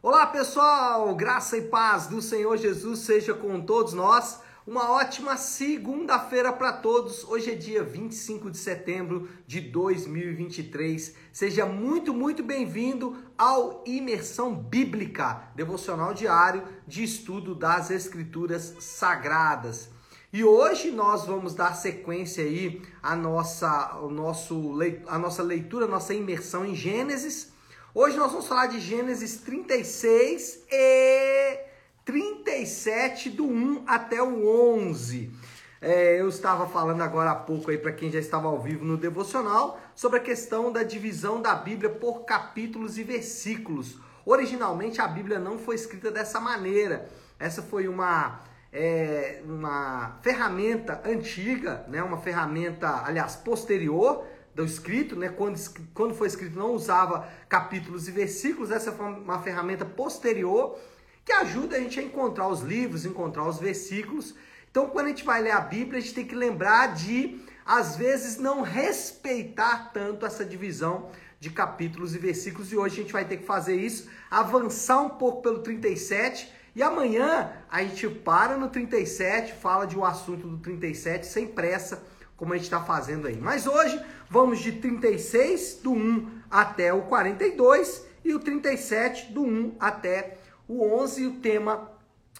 Olá pessoal, graça e paz do Senhor Jesus seja com todos nós. Uma ótima segunda-feira para todos. Hoje é dia 25 de setembro de 2023. Seja muito, muito bem-vindo ao Imersão Bíblica, devocional diário de estudo das Escrituras Sagradas. E hoje nós vamos dar sequência aí à nossa, ao nosso, a nossa leitura, a nossa imersão em Gênesis. Hoje nós vamos falar de Gênesis 36 e 37, do 1 até o 11. É, eu estava falando agora há pouco aí para quem já estava ao vivo no devocional sobre a questão da divisão da Bíblia por capítulos e versículos. Originalmente a Bíblia não foi escrita dessa maneira. Essa foi uma é, uma ferramenta antiga, né, uma ferramenta, aliás, posterior do escrito, né, quando, quando foi escrito não usava capítulos e versículos, essa foi uma ferramenta posterior que ajuda a gente a encontrar os livros, encontrar os versículos. Então, quando a gente vai ler a Bíblia, a gente tem que lembrar de, às vezes, não respeitar tanto essa divisão de capítulos e versículos, e hoje a gente vai ter que fazer isso, avançar um pouco pelo 37 e amanhã a gente para no 37, fala de um assunto do 37 sem pressa, como a gente está fazendo aí. Mas hoje vamos de 36, do 1 até o 42, e o 37, do 1 até o 11. E o tema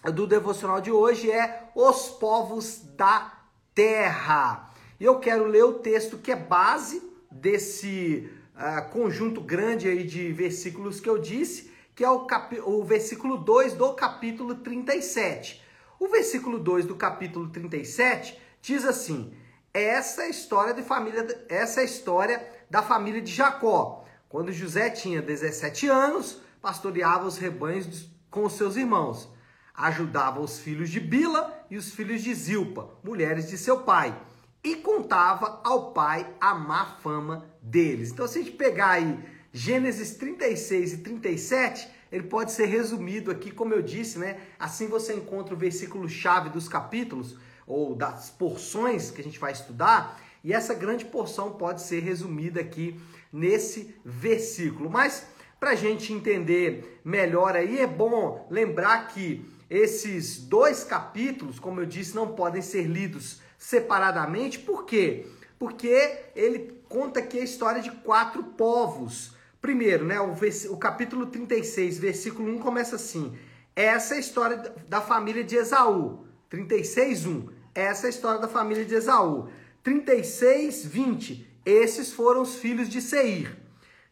do devocional de hoje é Os Povos da Terra. E eu quero ler o texto que é base desse uh, conjunto grande aí de versículos que eu disse que é o, o versículo 2 do capítulo 37. O versículo 2 do capítulo 37 diz assim: essa é a história de família, essa é a história da família de Jacó. Quando José tinha 17 anos, pastoreava os rebanhos com os seus irmãos. Ajudava os filhos de Bila e os filhos de Zilpa, mulheres de seu pai, e contava ao pai a má fama deles. Então, se a gente pegar aí Gênesis 36 e 37, ele pode ser resumido aqui, como eu disse, né? Assim você encontra o versículo chave dos capítulos ou das porções que a gente vai estudar, e essa grande porção pode ser resumida aqui nesse versículo. Mas para a gente entender melhor aí, é bom lembrar que esses dois capítulos, como eu disse, não podem ser lidos separadamente, por quê? Porque ele conta aqui a história de quatro povos Primeiro, né, o, o capítulo 36, versículo 1 começa assim: Essa é a história da família de Esaú. 36, 1. Essa é a história da família de Esaú. 36, 20. Esses foram os filhos de Seir.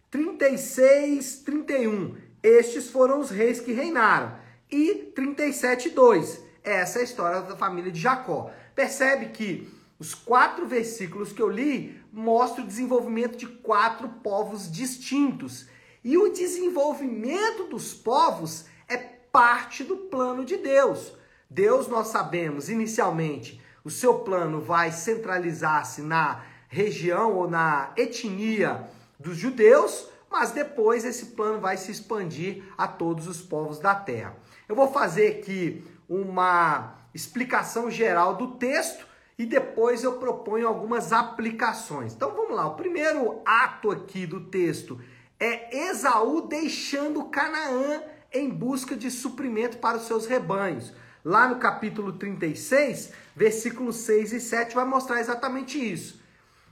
36, 31. Estes foram os reis que reinaram. E 37, 2. Essa é a história da família de Jacó. Percebe que os quatro versículos que eu li mostram o desenvolvimento de quatro povos distintos. E o desenvolvimento dos povos é parte do plano de Deus. Deus, nós sabemos, inicialmente, o seu plano vai centralizar-se na região ou na etnia dos judeus, mas depois esse plano vai se expandir a todos os povos da terra. Eu vou fazer aqui uma explicação geral do texto e depois eu proponho algumas aplicações. Então vamos lá, o primeiro ato aqui do texto é Esaú deixando Canaã em busca de suprimento para os seus rebanhos. Lá no capítulo 36, versículos 6 e 7 vai mostrar exatamente isso.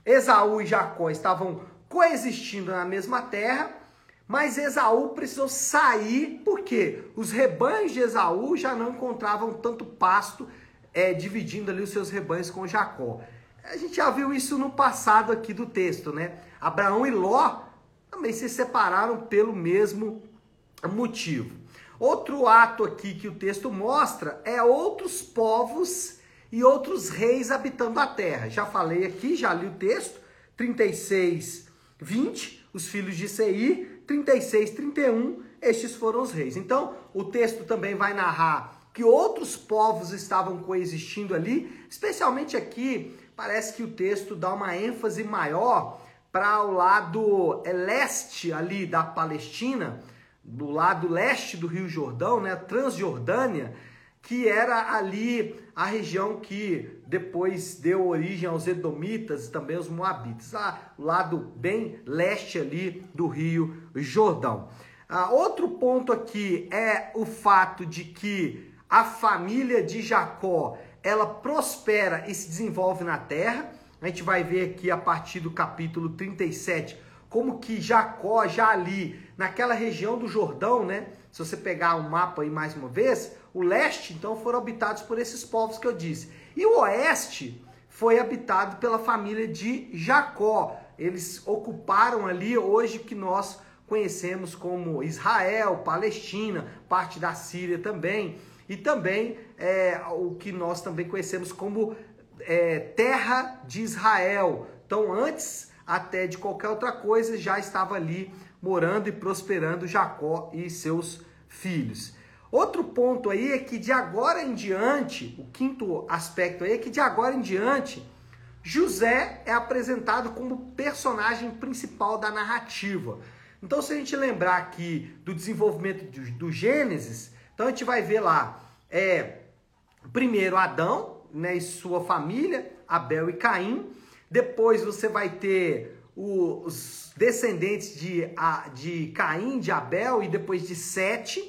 Esaú e Jacó estavam coexistindo na mesma terra, mas Esaú precisou sair porque os rebanhos de Esaú já não encontravam tanto pasto é, dividindo ali os seus rebanhos com Jacó. A gente já viu isso no passado aqui do texto, né? Abraão e Ló também se separaram pelo mesmo motivo. Outro ato aqui que o texto mostra é outros povos e outros reis habitando a terra. Já falei aqui, já li o texto, 36, 20, os filhos de Seir, 36, 31, estes foram os reis. Então, o texto também vai narrar que outros povos estavam coexistindo ali, especialmente aqui, parece que o texto dá uma ênfase maior para o lado leste ali da Palestina, do lado leste do Rio Jordão, né, Transjordânia, que era ali a região que depois deu origem aos Edomitas e também aos Moabitas, lá, lado bem leste ali do Rio Jordão. Ah, outro ponto aqui é o fato de que a família de Jacó ela prospera e se desenvolve na terra. A gente vai ver aqui a partir do capítulo 37 como que Jacó já ali naquela região do Jordão, né? Se você pegar o um mapa aí mais uma vez, o leste então foram habitados por esses povos que eu disse. E o oeste foi habitado pela família de Jacó. Eles ocuparam ali hoje que nós conhecemos como Israel, Palestina, parte da Síria também, e também é, o que nós também conhecemos como é, terra de Israel. Então, antes até de qualquer outra coisa, já estava ali morando e prosperando Jacó e seus filhos. Outro ponto aí é que de agora em diante, o quinto aspecto aí é que de agora em diante, José é apresentado como personagem principal da narrativa. Então, se a gente lembrar aqui do desenvolvimento do, do Gênesis, então a gente vai ver lá, é, primeiro Adão né, e sua família, Abel e Caim. Depois você vai ter os descendentes de, de Caim, de Abel e depois de Sete.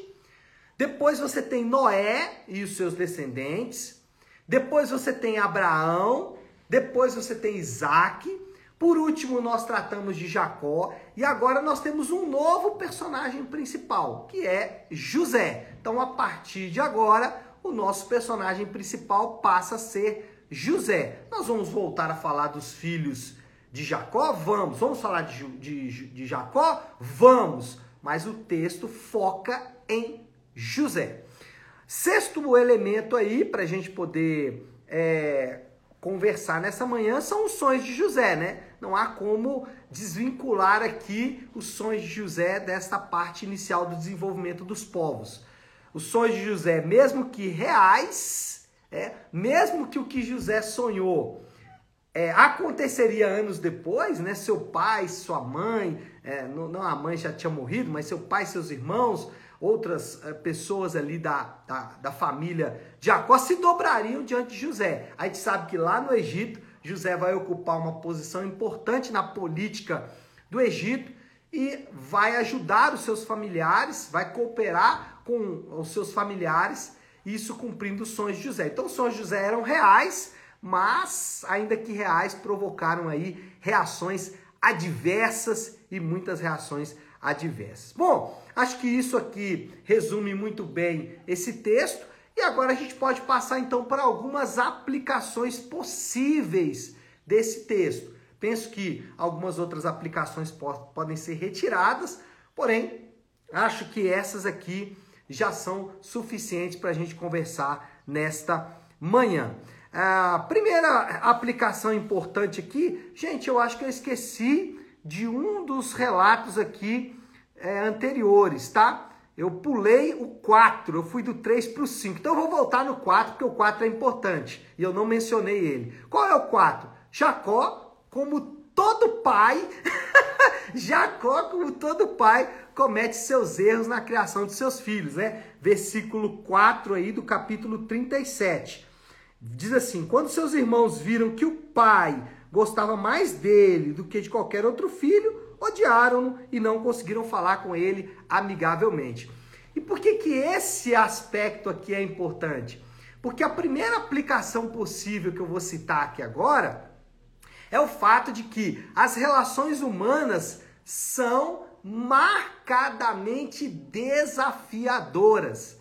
Depois você tem Noé e os seus descendentes. Depois você tem Abraão. Depois você tem Isaac. Por último, nós tratamos de Jacó e agora nós temos um novo personagem principal, que é José. Então, a partir de agora, o nosso personagem principal passa a ser José. Nós vamos voltar a falar dos filhos de Jacó? Vamos. Vamos falar de, de, de Jacó? Vamos. Mas o texto foca em José. Sexto elemento aí, para a gente poder é, conversar nessa manhã, são os sonhos de José, né? não há como desvincular aqui os sonhos de José desta parte inicial do desenvolvimento dos povos. Os sonhos de José, mesmo que reais, é, mesmo que o que José sonhou é, aconteceria anos depois, né? Seu pai, sua mãe, é, não, não, a mãe já tinha morrido, mas seu pai, seus irmãos, outras é, pessoas ali da, da, da família de Jacó se dobrariam diante de José. A gente sabe que lá no Egito José vai ocupar uma posição importante na política do Egito e vai ajudar os seus familiares, vai cooperar com os seus familiares, isso cumprindo os sonhos de José. Então, os sonhos de José eram reais, mas ainda que reais, provocaram aí reações adversas e muitas reações adversas. Bom, acho que isso aqui resume muito bem esse texto. E agora a gente pode passar então para algumas aplicações possíveis desse texto. Penso que algumas outras aplicações podem ser retiradas, porém, acho que essas aqui já são suficientes para a gente conversar nesta manhã. A primeira aplicação importante aqui, gente, eu acho que eu esqueci de um dos relatos aqui é, anteriores, tá? Eu pulei o 4, eu fui do 3 para o 5. Então eu vou voltar no 4, porque o 4 é importante. E eu não mencionei ele. Qual é o 4? Jacó, como todo pai, Jacó, como todo pai, comete seus erros na criação de seus filhos, né? Versículo 4 aí do capítulo 37. Diz assim: Quando seus irmãos viram que o pai gostava mais dele do que de qualquer outro filho, odiaram-no e não conseguiram falar com ele amigavelmente. E por que, que esse aspecto aqui é importante? Porque a primeira aplicação possível que eu vou citar aqui agora é o fato de que as relações humanas são marcadamente desafiadoras.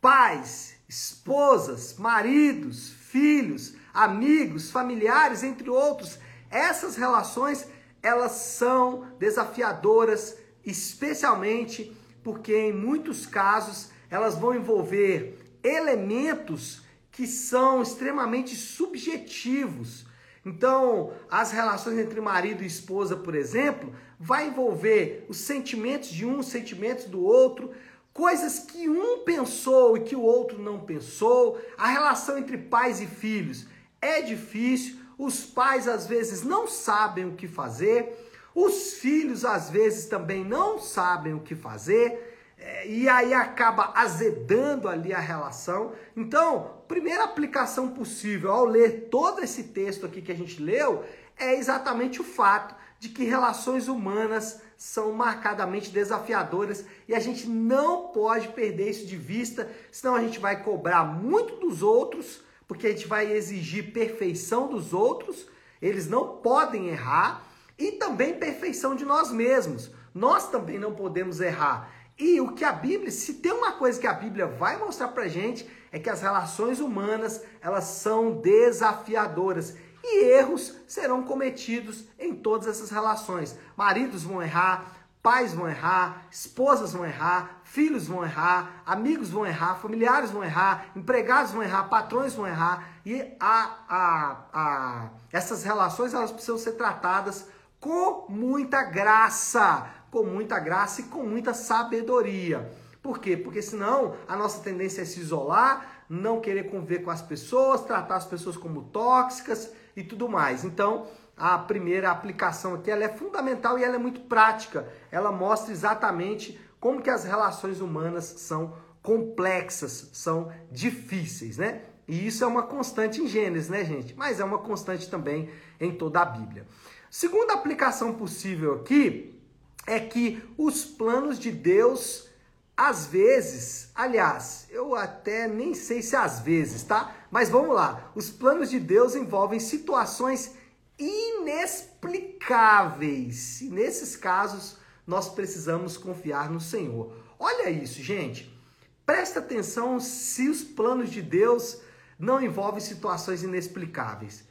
Pais, esposas, maridos, filhos, amigos, familiares, entre outros, essas relações elas são desafiadoras, especialmente porque em muitos casos elas vão envolver elementos que são extremamente subjetivos. Então, as relações entre marido e esposa, por exemplo, vai envolver os sentimentos de um, os sentimentos do outro, coisas que um pensou e que o outro não pensou. A relação entre pais e filhos é difícil, os pais às vezes não sabem o que fazer, os filhos às vezes também não sabem o que fazer, é, e aí acaba azedando ali a relação. Então, primeira aplicação possível ao ler todo esse texto aqui que a gente leu é exatamente o fato de que relações humanas são marcadamente desafiadoras e a gente não pode perder isso de vista, senão a gente vai cobrar muito dos outros, porque a gente vai exigir perfeição dos outros, eles não podem errar, e também perfeição de nós mesmos. Nós também não podemos errar. E o que a Bíblia, se tem uma coisa que a Bíblia vai mostrar pra gente, é que as relações humanas, elas são desafiadoras e erros serão cometidos em todas essas relações. Maridos vão errar, pais vão errar, esposas vão errar, filhos vão errar, amigos vão errar, familiares vão errar, empregados vão errar, patrões vão errar. E a, a, a, essas relações elas precisam ser tratadas com muita graça, com muita graça e com muita sabedoria. Por quê? Porque senão a nossa tendência é se isolar, não querer conviver com as pessoas, tratar as pessoas como tóxicas e tudo mais. Então, a primeira aplicação aqui ela é fundamental e ela é muito prática. Ela mostra exatamente como que as relações humanas são complexas, são difíceis, né? E isso é uma constante em Gênesis, né, gente? Mas é uma constante também em toda a Bíblia. Segunda aplicação possível aqui é que os planos de Deus às vezes, aliás, eu até nem sei se às vezes, tá? Mas vamos lá. Os planos de Deus envolvem situações inexplicáveis. E nesses casos, nós precisamos confiar no Senhor. Olha isso, gente. Presta atenção se os planos de Deus não envolvem situações inexplicáveis.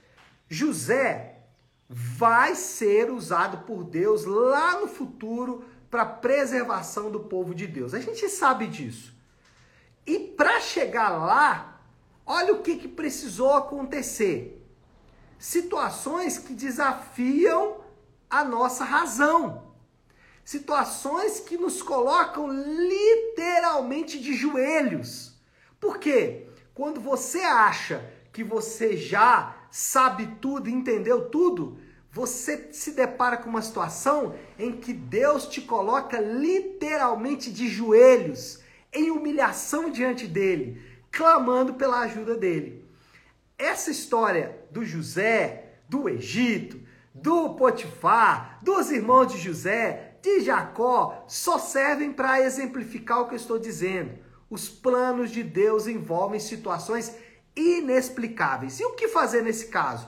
José vai ser usado por Deus lá no futuro para preservação do povo de Deus. A gente sabe disso. E para chegar lá, olha o que, que precisou acontecer. Situações que desafiam a nossa razão. Situações que nos colocam literalmente de joelhos. Por quê? Quando você acha que você já sabe tudo, entendeu tudo, você se depara com uma situação em que Deus te coloca literalmente de joelhos, em humilhação diante dele, clamando pela ajuda dele. Essa história do José, do Egito, do Potifar, dos irmãos de José, de Jacó, só servem para exemplificar o que eu estou dizendo. Os planos de Deus envolvem situações inexplicáveis. E o que fazer nesse caso?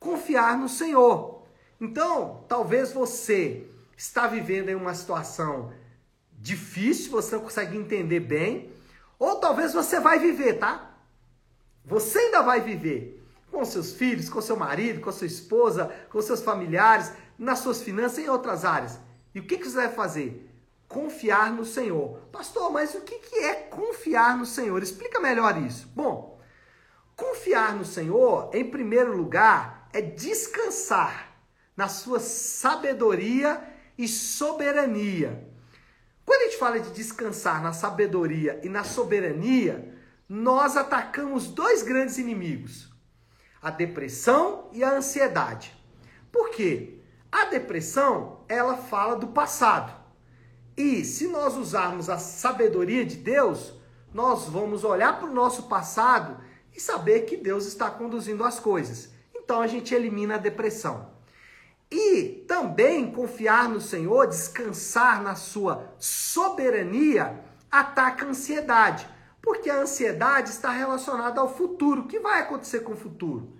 Confiar no Senhor. Então, talvez você está vivendo em uma situação difícil, você não consegue entender bem, ou talvez você vai viver, tá? Você ainda vai viver com seus filhos, com seu marido, com sua esposa, com seus familiares, nas suas finanças e em outras áreas. E o que, que você vai fazer? Confiar no Senhor. Pastor, mas o que, que é confiar no Senhor? Explica melhor isso. Bom, confiar no Senhor, em primeiro lugar, é descansar na sua sabedoria e soberania. Quando a gente fala de descansar na sabedoria e na soberania, nós atacamos dois grandes inimigos: a depressão e a ansiedade. Por quê? A depressão, ela fala do passado. E se nós usarmos a sabedoria de Deus, nós vamos olhar para o nosso passado e saber que Deus está conduzindo as coisas. Então a gente elimina a depressão. E também confiar no Senhor, descansar na sua soberania, ataca a ansiedade. Porque a ansiedade está relacionada ao futuro. O que vai acontecer com o futuro?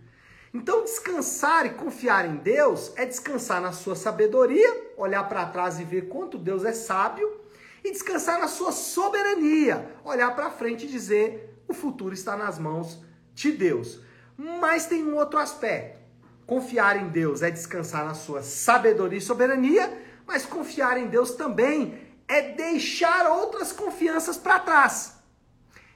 Então, descansar e confiar em Deus é descansar na sua sabedoria, olhar para trás e ver quanto Deus é sábio, e descansar na sua soberania, olhar para frente e dizer: o futuro está nas mãos de Deus. Mas tem um outro aspecto. Confiar em Deus é descansar na sua sabedoria e soberania, mas confiar em Deus também é deixar outras confianças para trás.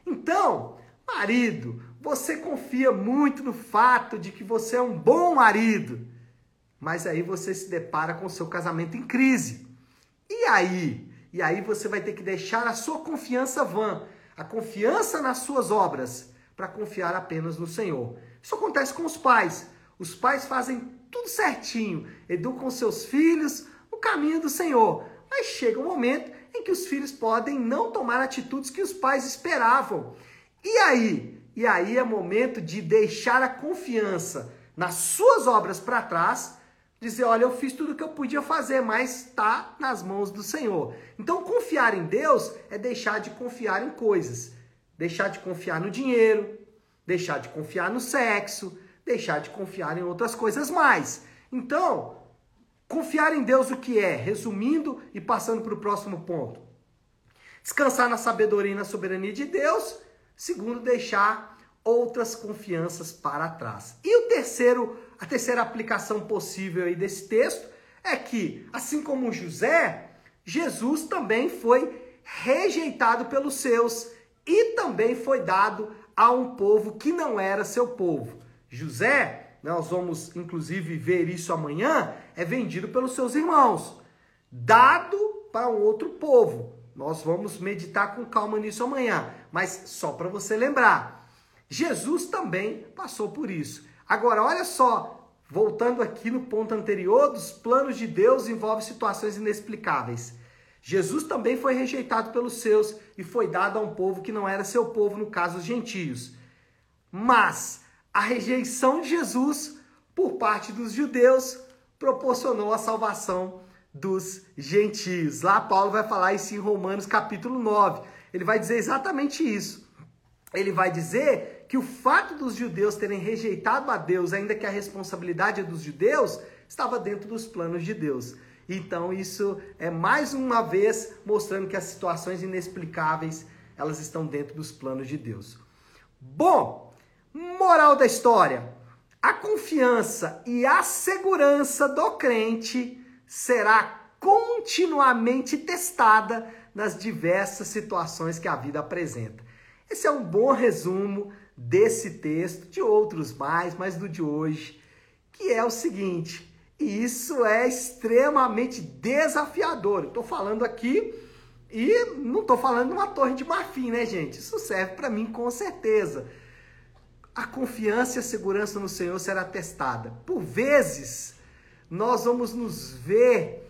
Então, marido, você confia muito no fato de que você é um bom marido, mas aí você se depara com o seu casamento em crise. E aí? E aí você vai ter que deixar a sua confiança vã, a confiança nas suas obras, para confiar apenas no Senhor. Isso acontece com os pais. Os pais fazem tudo certinho, educam seus filhos no caminho do Senhor. Mas chega um momento em que os filhos podem não tomar atitudes que os pais esperavam. E aí? E aí é momento de deixar a confiança nas suas obras para trás, dizer, olha, eu fiz tudo o que eu podia fazer, mas está nas mãos do Senhor. Então, confiar em Deus é deixar de confiar em coisas, deixar de confiar no dinheiro, deixar de confiar no sexo, deixar de confiar em outras coisas mais. Então, confiar em Deus o que é? Resumindo e passando para o próximo ponto. Descansar na sabedoria e na soberania de Deus. Segundo, deixar outras confianças para trás. E o terceiro, a terceira aplicação possível aí desse texto é que, assim como José, Jesus também foi rejeitado pelos seus e também foi dado a um povo que não era seu povo. José, nós vamos inclusive ver isso amanhã, é vendido pelos seus irmãos, dado para um outro povo. Nós vamos meditar com calma nisso amanhã, mas só para você lembrar, Jesus também passou por isso. Agora, olha só, voltando aqui no ponto anterior, dos planos de Deus envolve situações inexplicáveis. Jesus também foi rejeitado pelos seus e foi dado a um povo que não era seu povo, no caso os gentios. Mas a rejeição de Jesus por parte dos judeus proporcionou a salvação dos gentios. Lá Paulo vai falar isso em Romanos capítulo 9. Ele vai dizer exatamente isso. Ele vai dizer que o fato dos judeus terem rejeitado a Deus, ainda que a responsabilidade é dos judeus, estava dentro dos planos de Deus. Então isso é mais uma vez mostrando que as situações inexplicáveis, elas estão dentro dos planos de Deus. Bom, moral da história: a confiança e a segurança do crente será continuamente testada nas diversas situações que a vida apresenta. Esse é um bom resumo desse texto, de outros mais, mas do de hoje, que é o seguinte: e isso é extremamente desafiador. Estou falando aqui e não estou falando uma torre de marfim, né, gente? Isso serve para mim com certeza. A confiança e a segurança no Senhor será testada. Por vezes, nós vamos nos ver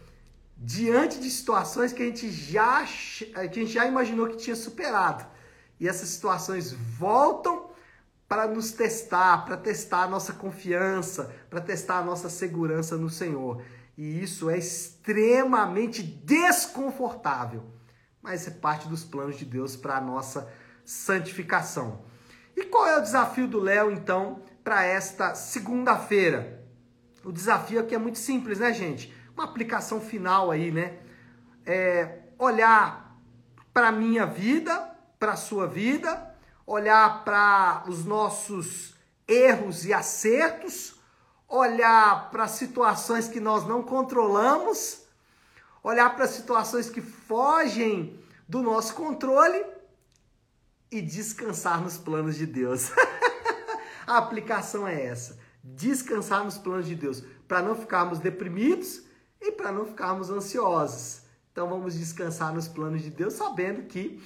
diante de situações que a gente já, que a gente já imaginou que tinha superado. E essas situações voltam para nos testar, para testar a nossa confiança, para testar a nossa segurança no Senhor. E isso é extremamente desconfortável, mas é parte dos planos de Deus para a nossa santificação. E qual é o desafio do Léo, então, para esta segunda-feira? O desafio aqui é muito simples, né, gente? Uma aplicação final aí, né? É olhar para a minha vida, para a sua vida, olhar para os nossos erros e acertos, olhar para situações que nós não controlamos, olhar para situações que fogem do nosso controle e descansar nos planos de Deus. A aplicação é essa: descansar nos planos de Deus, para não ficarmos deprimidos e para não ficarmos ansiosos. Então vamos descansar nos planos de Deus, sabendo que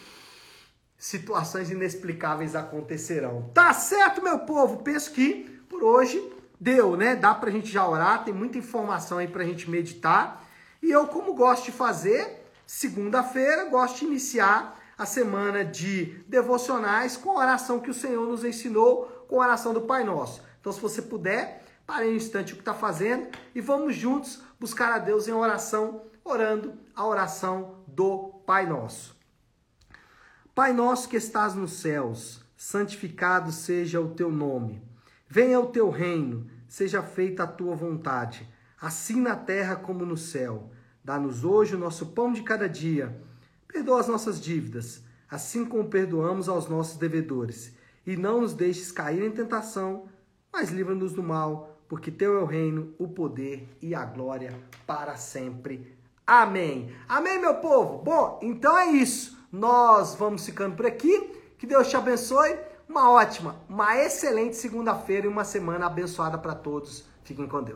situações inexplicáveis acontecerão. Tá certo, meu povo? Penso que por hoje deu, né? Dá pra gente já orar, tem muita informação aí pra gente meditar. E eu, como gosto de fazer, segunda-feira, gosto de iniciar a semana de devocionais com a oração que o Senhor nos ensinou, com a oração do Pai Nosso. Então, se você puder, pare um instante o que está fazendo e vamos juntos buscar a Deus em oração, orando a oração do Pai Nosso. Pai nosso que estás nos céus, santificado seja o teu nome. Venha o teu reino, seja feita a tua vontade, assim na terra como no céu. Dá-nos hoje o nosso pão de cada dia. Perdoa as nossas dívidas, assim como perdoamos aos nossos devedores. E não nos deixes cair em tentação, mas livra-nos do mal, porque teu é o reino, o poder e a glória para sempre. Amém. Amém, meu povo? Bom, então é isso. Nós vamos ficando por aqui. Que Deus te abençoe. Uma ótima, uma excelente segunda-feira e uma semana abençoada para todos. Fiquem com Deus.